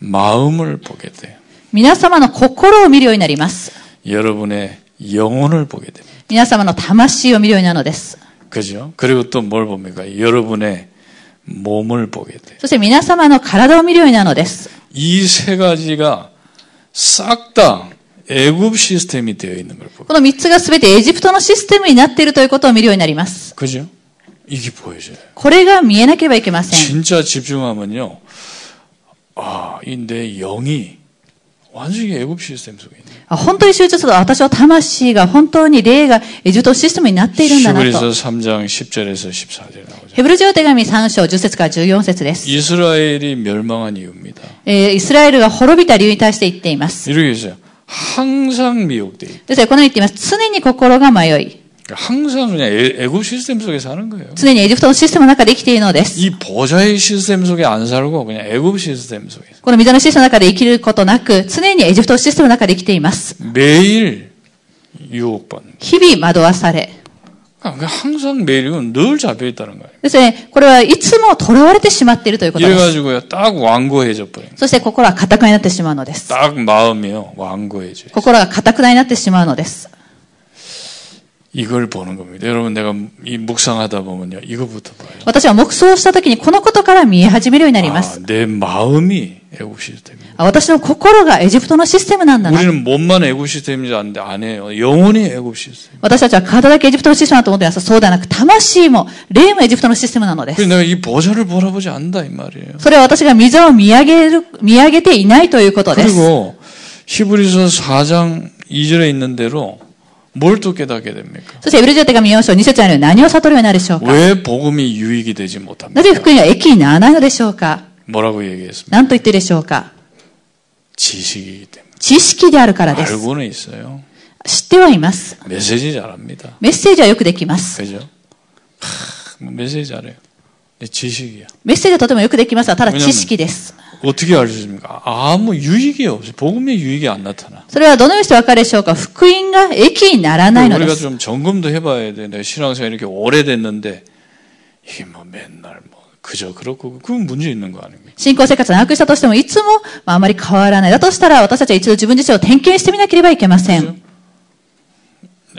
마음을 보게 돼요. 皆様の心を見るようになります。 여러분의 영혼을 보게 됩니다. 皆様の魂を見るようになるのです。 그죠? 그리고 또 뭘 봅니까? 여러분의 몸을 보게 돼요. そして皆様の体を見るようになるのです。 이 세 가지가 싹 다 애굽 시스템이 되어 있는 걸 보게. この三つがすべてエジプトのシステムになっているということを見るようになります。 그죠? 이게 보여져요. これが見えなければいけません。 진짜 집중하면요. 아, 이 내 영이 완전히 애굽 시스템 속에 있네. あ本当に集中すると、私の魂が本当に霊がエジプトのシステムになっているんだな 히브리서 と。 3장 10절에서 14절에 나오죠. ヘブル人手紙3章10節から14節です。 이스라엘이 멸망한 이유입니다. えーイスラエルが滅びた理由に対して言っています。 이렇게 있어요. 항상 미혹돼 있다. ですからこのように言っています。常に心が迷い、 그러니까 항상 그냥 애- 애굽 시스템 속에 사는 거예요. 常にエジプトのシステムの中で生きているのです。 이 보좌의 시스템 속에 안 살고 그냥 애굽 시스템 속에 この御座のシステムの中で生きることなく、常にエジプトのシステムの中で生きています。 매일 유혹받는. 日々惑わされ。 그러니까 항상 매일은 늘 잡혀 있다는 거예요. ですね、これはいつも囚われてしまっているということです。 이래가지고요, 딱 완고해져 버려요. そして心は堅くなになってしまうのです。 딱 마음이요, 완고해져요. 心が堅くなになってしまうのです。 이걸 보는 겁니다. 여러분, 내가 이 묵상하다 보면요, 이거부터 봐요. 私は黙想した時にこのことから見え始めるようになりま 아, す。 내 마음이 애국 시스템입니다. あ私の心がエジプトのシステムなんだな。 우리는 몸만 애국 시스템인지 아는데 안 해요. 영혼이 애국 시스템. 私たちは体だけエジプトのシステムだと思っています。そうではなく、魂も、霊もエジプトのシステムなので 그래서 す。 내가 이 보좌를 보라보지 않는다 이 말이에요. それは私が水を見上げる、見上げていないということです。 그리고 히브리서 4장 2절에 있는 대로 뭘 또 깨닫게 됩니까? そして、エブルジオ手紙4章2節にある何を悟るようになるでしょうか 왜 복음이 유익이 되지 な 못합니까? ぜ福音は益にならないのでしょうか 뭐라고 얘기했습니까? 何と言ってでしょうか 지식이기 때문에. 知識であるからです。 알고는 있어요. 知ってはいます。 메시지 잘합니다. メッセージはよくできます。 그죠? 하, 뭐 메시지 잘해요. 근데 지식이야. メッセージはとてもよくできますが、ただ知識です。 어떻게 알 수 있습니까? 아무 유익이 없어요. 복음의 유익이 안 나타나. それはどのようにしてわかるでしょうか福音が益にならないので 우리가 す。 좀 점검도 해봐야 돼. 내가 신앙생활 이렇게 오래됐는데 이게 뭐 맨날 뭐 그저 그렇고 그건 문제 있는 거 아닙니까? 信仰生活をなくしたとしても、いつも、まあ、あまり変わらない。だとしたら、私たちは一度自分自身を点検してみなければいけません。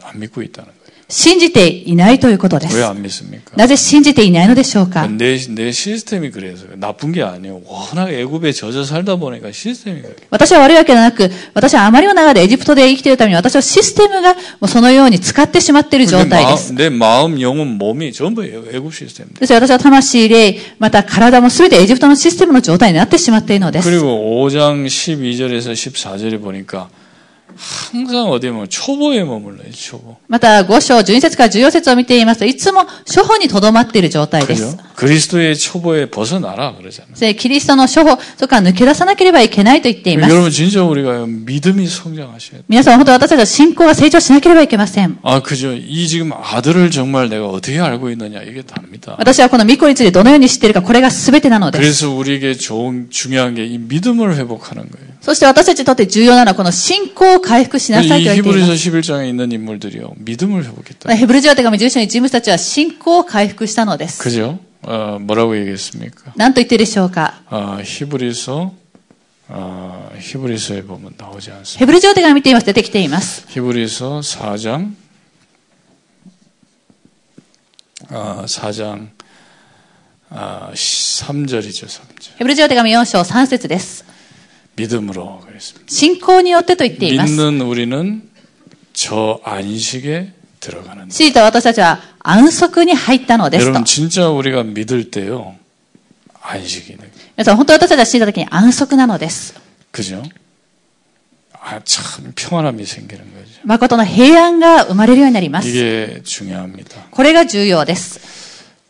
안 믿고 있다는 거예요. 信じていないということで 왜 す。 안 믿습니까? なぜ信じていないのでしょうか 내, 내 시스템이 그래서 나쁜 게 아니에요. 워낙 애굽에 젖어 살다 보니까 시스템이 그래요. 私は悪いわけではなく、私はあまりの長でエジプトで生きているために、私はシステムがもうそのように使ってしまっている状 내, 態で 마, す。 내 마음, 영혼, 몸이 전부 애- 애굽 시스템입니다. ですから私は魂、霊、また体も全てエジプトのシステムの状態になってしまっているのです。 그리고 5장 12절에서 14절에 보니까 항상 어디 보면 초보에 머물러요, 초보. また、5章、12節から14節を見ていますと、いつも初歩にとどまっている状態です 그죠? 。 그리스도의 초보에 벗어나라 그러잖아요. でキリストの初歩、そこから抜け出さなければいけないと言っています。 여러분 진짜 우리가 믿음이 성장하셔야 돼요. 皆さん、本当に私たちは信仰が成長しなければいけません。 아, 그죠. 이 지금 아들을 정말 내가 어떻게 알고 있느냐 이게 답니다. 私はこの御子についてどのように知っているか、これが全てなのです。 그래서 우리에게 좋은 중요한 게 이 믿음을 회복하는 거예요. そして私たちにとって重要なのは、この信仰を回復しなさい 이 と言っていま 히브리서 す。 11장에 있는 인물들이요. 믿음을 회복했다. ヘブルジオ手紙重章に人物たちは信仰を回復したのです。 그죠? 어, 뭐라고 얘기했습니까? 何と言っているでしょうか 아, 히브리서 아, 히브리서에 보면 나오지 않습니다. ヘブルジオ手紙見ています。出てきています。 히브리서 4장 아, 4장 아, 3절이죠, 3절. ヘブルジオ手紙4章3節です。 믿음으로 그랬습니다. 信仰によってと言っています。 믿는 우리는 저 안식에 들어가는. シータ私たちは安息に入ったのですと 여러분 。 진짜 우리가 믿을 때요 안식이 네皆さん、本当に私たちは信じた時に安息なのです。 그죠? 아, 참 평안함이 생기는 거죠. 誠の平安が生まれるようになります。 이게 중요합니다. これが重要です。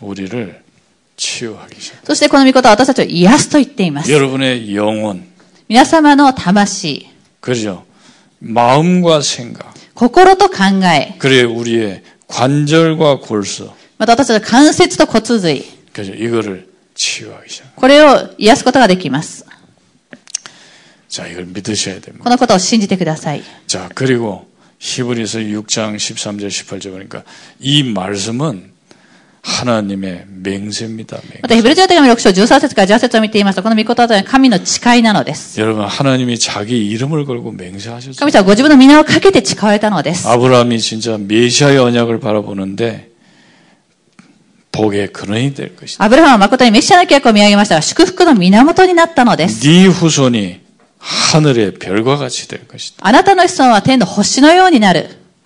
우리를 치유하기 시작. そしてこの御事は私たちを癒すと言っています。 여러분의 영혼, 皆様の魂、 그죠? 마음과 생각, 心と考え、 그래 우리의 관절과 골수, また私たちの関節と骨髄、 그죠? 이거를 치유하기 시작. これを癒すことができます。 자, 이걸 믿으셔야 됩니다. このことを信じてください。 자, 그리고 히브리서 6장 13절 18절 보니까 이 말씀은 하나님의 맹세입니다. 맹세. また、ヘブル人の手紙6章13節から18節を見ていますと、この御言葉は神の誓いなのです。 여러분 하나님이 자기 이름을 걸고 맹세하셨어요. 神様はご自分の皆をかけて誓われたのです。 아브라함이 진짜 메시아의 언약을 바라보는데 복의 근원이 될 것이다. アブラハムは誠にメシアの契約を見上げましたが、祝福の源になったのです。 네 후손이 하늘의 별과 같이 될 것이다. あなたの子孫は天の星のようになる。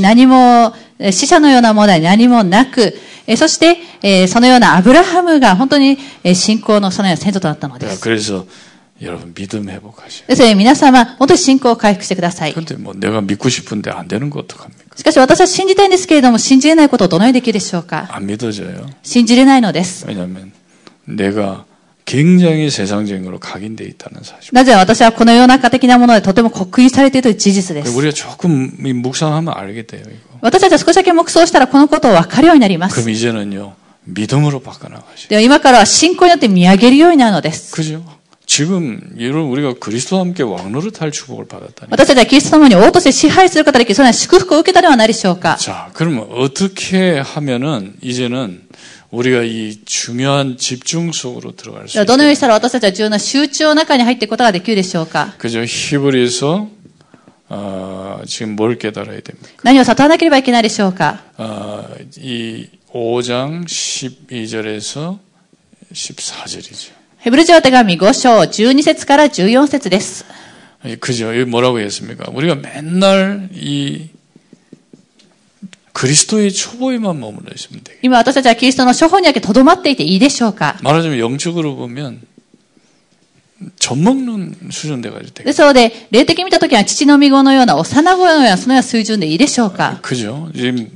何も、死者のようなものは何もなく、そして、そのようなアブラハムが本当に信仰のそのような先祖となったのです。皆様本当に信仰を回復してください.しかし私は信じたいんですけれども信じれないことをどのようにできるでしょうか?信じれないのです. 굉장히 세상적인 걸로 각인돼 있다는 사실. なぜ私はこの世の中的なものでとても刻印されているという事実です。 우리가 조금 이 묵상하면 알게 돼요, 이거. 私たちは少しだけ黙想したらこのことを分かるようになります。 그럼 이제는요, 믿음으로 바꿔나가셔요. では今からは信仰によって見上げるようになるのです。 그죠? 지금, 여러분, 우리가 그리스도와 함께 왕노릇할 축복을 받았다니. 私たちはキリストと共に王として支配することができる、そのような祝福を受けたではないでしょうか。 자, 그러면 어떻게 하면은 이제는 우리가 이 중요한 집중 속으로 들어갈 수 ではどのよう 있어요? にしたら私たちは重要な集中の中に入っていくことができるでしょうか。 그죠? 히브리서 어, 지금 뭘 깨달아야 됩니까? 何を悟らなければいけないでしょうか。 어, 이 5장 12절에서 14절이죠. ヘブル人の手紙5章12節から14節です。 그죠? 여기 뭐라고 했습니까? 우리가 맨날 이 그리스도의 초보에만 머물러 있으면 돼요. 今私たちはキリストの処方にだけ留まっていていいでしょうか 말하자면 영적으로 보면 젖 먹는 수준 돼가지고 되게 ですので、霊的に見たときは父の御子のような幼子のようなそのような水準でいいでしょうか 그죠? 지금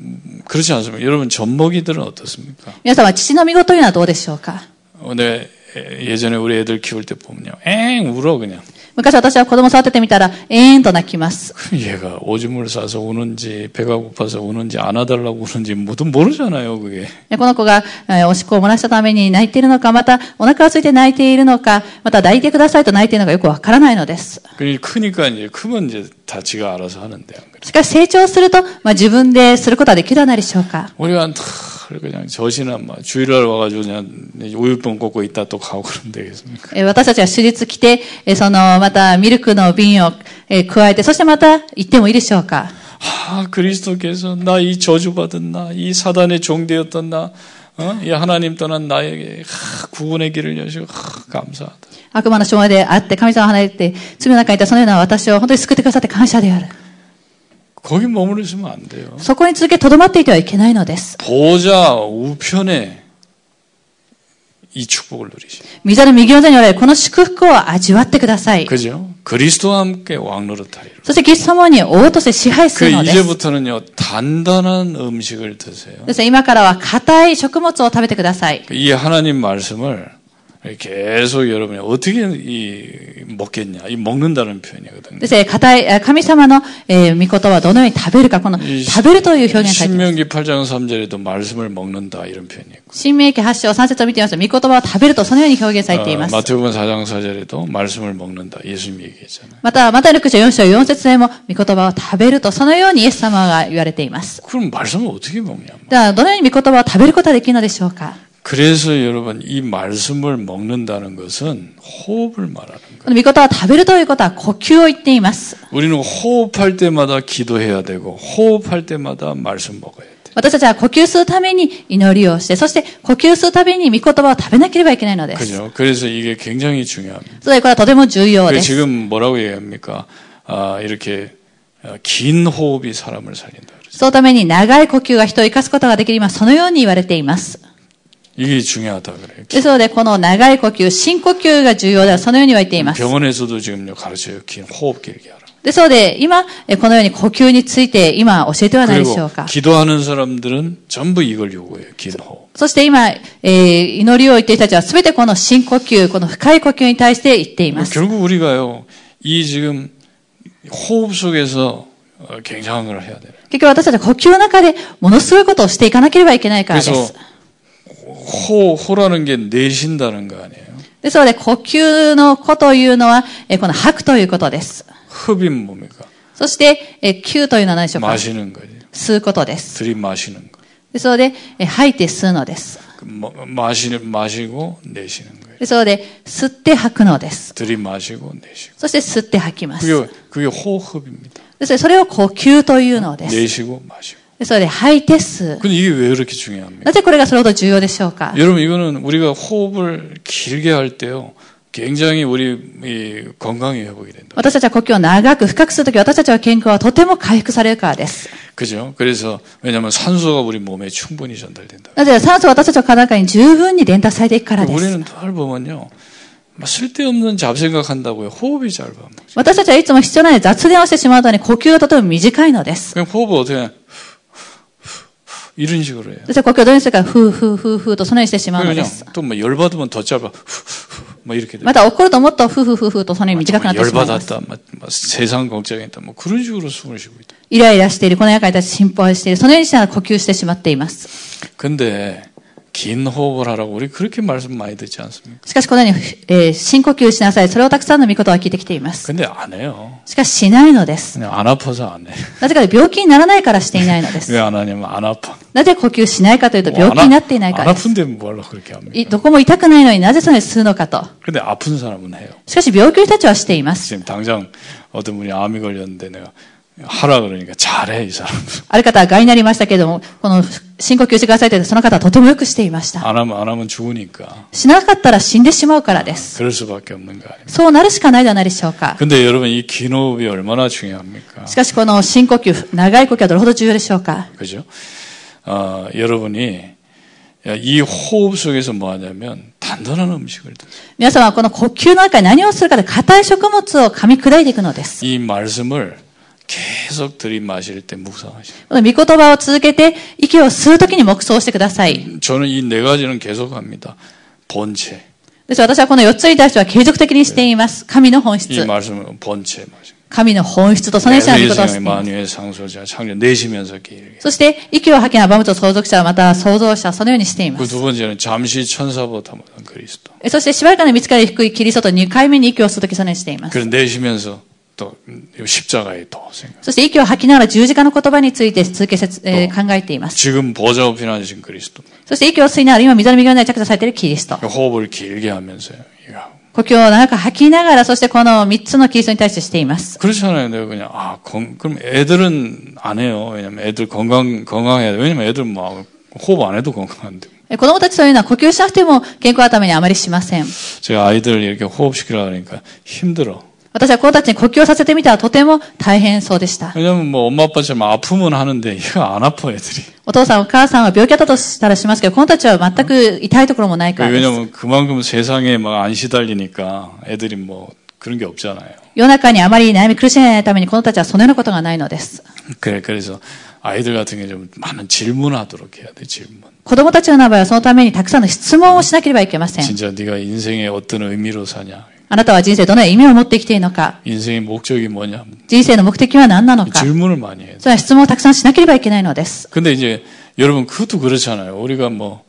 그렇지 않습니까? 여러분 젖먹이들은 어떻습니까? 皆様、父の御子というのはどうでしょうか 어, 내 예전에 우리 애들 키울 때 보면요, 엥 울어 그냥. 昔私は子供を育ててみたら、えーんと泣きます。 그럼 얘가 오줌을 싸서 우는지 배가 고파서 우는지 안아달라고 우는지 뭐든 모르잖아요, 그게. でこの子が、えーおしっこを漏らしたために泣いているのか、またお腹が空いて泣いているのか、また抱いてくださいと泣いているのかよくわからないのです。 그 크니까 이제 크면 이 しかし成長すると、まあ、自分ですることはできるではないでしょうか。우리그냥신은주일날와가지고그냥우유병꽂고있다또가고그러면되겠습니까私たちは手術来て、その、またミルクの瓶を加えて、そしてまた行ってもいいでしょうか。 아, 그리스도께서 나 이 저주받은 나, 이 사단의 종되었던 나, 어? 이 하나님 떠난 나에게 하, 구원의 길을 여시고 하, 감사하다. 悪魔の障害であって、神様を離れて、罪の中にいたそのような私を本当に救ってくださって感謝である。 거기 머물러 있으면 안 돼요. そこに続け留まっていてはいけないのです。 보좌 우편에 이 축복을 누리시. 御座の右の座におられるこの祝福を味わってください。 그죠? 그리스도와 함께 왕노릇하리라. そしてキリスト様に王として支配す 그 るのです。 이제부터는요 단단한 음식을 드세요. ですから今からは硬い食物を食べてください。 이 하나님 말씀을 계속 여러분이 어떻게 이 먹겠냐? 이 먹는다는 표현이거든요. ですね、硬い、え神様の、えー、御言葉をどのように食べるか、この、 이 食べるという表現が書いてあります。 신명기 8장 3절에도 말씀을 먹는다 이런 표현이 있고 新明記8章3節を見てみますと、御言葉を食べるとそのように表現されてい 어, ます。 마태복음 4장 4절에도 말씀을 먹는다 예수님이 얘기했잖아요. また、マタイの口4章4節でも、御言葉を食べるとそのようにイエス様が言われています。 그럼 말씀을 어떻게 먹냐? では、どのように御言葉を食べることができるのでしょうか 그래서 여러분 이 말씀을 먹는다는 것은 호흡을 말하는 거예요. この御言葉を食べるということは呼吸を言っています。 우리는 호흡할 때마다 기도해야 되고 호흡할 때마다 말씀 먹어야 돼. 私たちは呼吸するために祈りをして、そして呼吸するために御言葉を食べなければいけないのです。 그죠? 그래서 이게 굉장히 중요합니다. それでこれはとても重要 그 です。 지금 뭐라고 얘기합니까? 아, 이렇게 어, 긴 호흡이 사람을 살린다. 그러죠. そのために長い呼吸が人を生かすことができる今、そのように言われています。 ですので、この長い呼吸、深呼吸が重要では、そのように言われています。 병원에서도 지금요 가르쳐요. 긴 호흡 길게 하라. ですので、今、えこのように呼吸について今教えてはないでしょ 그리고 うか。 기도하는 사람들은 전부 이걸 요구해요. 긴 호흡. そして今、えー祈りを言っている人たちは全てこの深呼吸、この深い呼吸に対して言っています。 결국 우리가요 이 지금 호흡 속에서 어, 굉장한 걸 해야 돼요. 結局私たちは呼吸の中でものすごいことをしていかなければいけないからで 그래서 す。 호호라는게내쉰다는거아니에 요? ですので、呼吸のこというのは、えこの吐くということです。흡입뭡니까そして、え吸というのは何でしょうか？마시는거죠吸うことです。들이마시는 거。 ですので、え吐いて吸うのです。마시는마시고내쉬는거ですので、吸って吐くのです。들이마시고내쉬고そして吸って吐きます。그게그게호흡입니다ですそれを呼吸というのです。내쉬고마시고 ですので、吐いて吸う。 근데 이게 왜 그렇게 중요합니까? なぜこれがそれほど重要でしょうか 여러분 이거는 우리가 호흡을 길게 할 때요. 굉장히 우리 이 건강이 회복이 된다. 私たちは呼吸を長く深くするとき、私たちは健康はとても回復されるからです。 그죠? 그래서 왜냐하면 산소가 우리 몸에 충분히 전달된다. なぜ酸素は私たちの体の中に十分に伝達されていくからです。 우리는 늘 보면요. 막 쓸데없는 잡생각한다고요. 호흡이 짧아. 私たちはいつも必要ない雑念をしてしまうのに呼吸がとても短いのです。 그냥 호흡을 어떻게 해? 이런 식으로 해요. そして呼吸をどうにするか、ふうふうふうふうとそのようにしてしまうので 그냥 す。 또뭐 열받으면 더 짧아. 뭐 이렇게 돼. また怒るともっとふうふうふうふうとそのように短くなってしまいます。 열받았다. 막, 막 세상 걱정했다. 뭐 그런 식으로 숨을 쉬고 있다. イライラしている、この世界に対して心配している、そのようにしながら呼吸してしまっています。 근데 긴 호흡을 하라고 우리 그렇게 말씀 많이 듣지 않습니까? しかしこのように、えー深呼吸しなさい。それをたくさんの御事は聞いてきています。 근데 안 해요. しかししないのです。 그냥 안 아파서 안 해. なぜかというと病気にならないからしていないのです。 왜 안 하냐면 안 아파. なぜ呼吸しないかというと 뭐 病 안 気になっていないか 안 らです。 아픈데 뭐하러 그렇게 합니까? いどこも痛くないのになぜそれを吸うのかと。 근데 아픈 사람은 해요. しかし病気の人たちはしています。 지금 당장 어떤 분이 암이 걸렸는데 내가 하라 그러니까 잘해 이 사람. ある方は癌になりましたけれども、この深呼吸してくださいと言ってその方はとてもよくしていました。 안 하면 안 하면 죽으니까 しなかったら死んでしまうからです。 그럴 수밖에 없는 거 아닙니까? そうなるしかないではないでしょうか。 근데 여러분 이 긴 호흡이 얼마나 중요합니까? しかしこの深呼吸、長い呼吸はどれほど重要でしょうか。 그죠? 어, 여러분이 이 호흡 속에서 뭐 하냐면 단단한 음식을 드세요. 皆様はこの呼吸の中に何をするかで硬い食物を噛み砕いていくのです。 이 말씀을 계속 들이마실 때 묵상하시고 この御言葉を続けて、息を吸うときに黙想してください。 저는 이 네 가지는 계속 합니다. 본체. です私はこの4つに対しては継続的にしています。神の本 이 質。 말씀은 본체 말씀. 神の本質とそのような御言葉をして 세상의 います。 만유의 상소자 창조 내쉬면서 길게. そして、息を吐きなバムと相続者、また創造者、そのようにしていま 그 す。 두 번째는 잠시 천사보다 못한 그리스도. そして、しばらくの見つかり低いキリストと2回目に息を吸うとき、そのようにしています。 그래 내쉬면서 또 십자가에 또 생각. そして、息を吐きながら十字架の言葉について続け説、えー考えています。 지금 보좌 우편 하신 그리스도. そして、息を吸いながら今、溝の右側に着座されているキリスト。 호흡을 길게 하면서요. 이거. 呼吸を長く吐きながら、そしてこの3つのキリストに対してしています。 그렇잖아요. 내가 그냥 아 건, 그럼 애들은 안 해요. 왜냐면 애들 건강 건강해야 돼. 왜냐면 애들 뭐 호흡 안 해도 건강한데. え子供たちというのは呼吸しなくても健康のためにあまりしません。 제가 아이들 이렇게 호흡 시키려 하니까 힘들어. 私は子供たちに呼吸をさせてみたらとても大変そうでした。 왜냐면 뭐 엄마 아빠처럼 아프면 하는데 이거 안 아파 애들이. お父さんお母さんは病気だったとしたらしますけど、子供たちは全く痛いところもないからです。 왜냐면 그만큼 세상에 막 안 시달리니까 애들이 뭐 그런 게 없잖아요. 世の中にあまり悩み苦しめないために子供たちはそのようなことがないのです。 그래 그래서 아이들 같은 게 좀 많은 질문하도록 해야 돼 질문. 子供たちの場合はそのためにたくさんの質問をしなければいけません。 진짜 네가 인생의 어떤 의미로 사냐? あなたは人生どのような意味を持って生きているのか、 인생의 목적이 뭐냐? 人生の目的は何なのか、 질문을 많이 해야 돼. それは質問をたくさんしなければいけないのです。 근데 이제 여러분 그것도 그렇잖아요. 우리가 뭐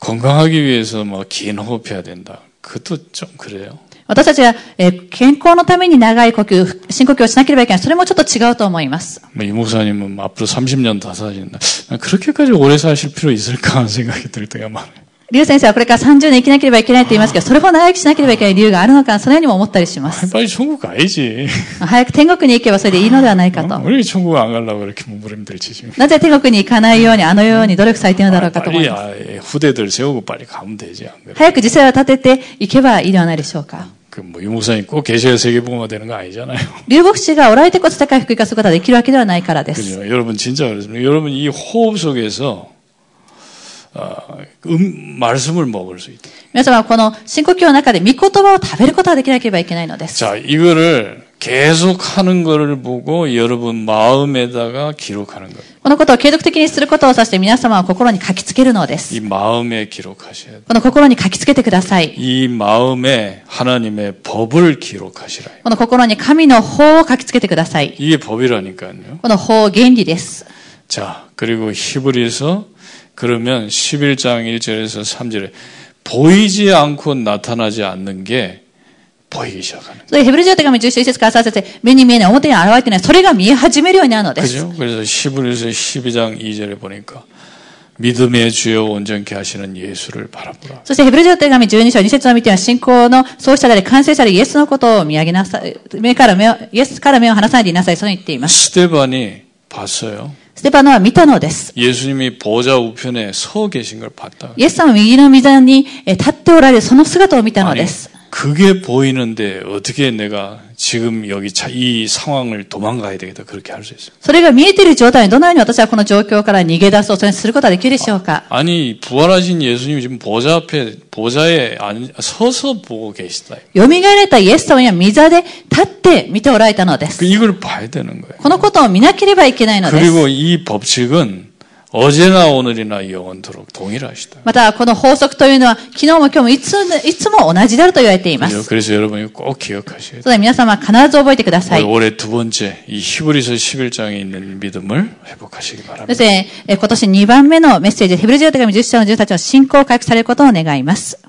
건강하기 위해서 뭐 긴 호흡해야 된다. 그것도 좀 그래요. 私たちが、えー健康のために長い呼吸、深呼吸をしなければいけない。それもちょっと違うと思います。 뭐 이 목사님은 앞으로 30년 더 사신다. 난 그렇게까지 오래 사실 필요 있을까 하는 생각이 들 때가 많아요. リュウ先生はこれから30年生きなければいけないと言いますけど、それほど長生きしなければいけない理由があるのか、そのようにも思ったりします。 빨리 천국 가야지. 早く天国に行けばそれでいいのではないかと。 왜 천국 안 가려고 이렇게 몸부림들지 지금. なぜ天国に行かないように、あのように努力されているのだろうかと思い 빨리 ます。 아, 예, 후대들 세우고 빨리 가면 되지 안 그래? 早く時勢を立てていけばいいではないでしょうか。 그뭐 유목사님 꼭 계셔야 세계복음화 되는 거 아니잖아요. 流牧師がおられてこそ世界福音化することができるわけではないからです。 그죠? 여러분 진짜 그렇습니다. 여러분 이 호흡 속에서 어, 음, 말씀을 먹을 수 있다. 皆様はこの深呼吸の中で御言葉を食べることができなければいけないのです。 자, 이거를 계속 하는 거를 보고 여러분 마음에다가 기록하는 거예요. このことを継続的にすることを指して皆様は心に書きつけるのです。 이 마음에 기록하셔야 돼요. この心に書きつけてください。 이 마음에 하나님의 법을 기록하시라. この心に神の法を書きつけてください。 이게 법이라니까요. この法、原理です。 자, 그리고 히브리서 그러면 11장 1절에서 3절에 보이지 않고 나타나지 않는 게 보이기 시작하는. それでヘブル人の手紙11節から3節で目に見えない、表に現れてない、それが見え始めるようになるのです。 그죠? 그래서 히브리서 12장 2절에 보니까 믿음의 주여 온전케 하시는 예수를 바라보라. そしてヘブル人の手紙12章2節を見ては信仰の創始者であり完成者でイエスのことを見上げなさい。目から目を、イエスから目を離さないでいなさい。そう言っています。 스테반이 봤어요. ステパノは見たのです。イエス様は右の御座に立っておられ、その姿を見たのです。 그게 보이는데 어떻게 내가 지금 여기 차- 이 상황을 도망가야 되겠다 그렇게 할 수 있어요. それが見えている状態にどのように私はこの状況から逃げ出そう、それにすることができるでしょうか 아니 부활하신 예수님이 지금 보좌 앞에 보좌에 앉- 서서 보고 계시다. 蘇られたイエス様には御座で立って見ておられたので 그 す。 이걸 봐야 되는 거예요. このことを見なければいけないのです。 그리고 이 법칙은 またこの法則というのは昨日も今日もいついつも同じだると言われています。それ皆様必ず覚えてください。そして今年2番目のメッセージ、ヘブル人の手紙10章の18の信仰を回復されることを願います。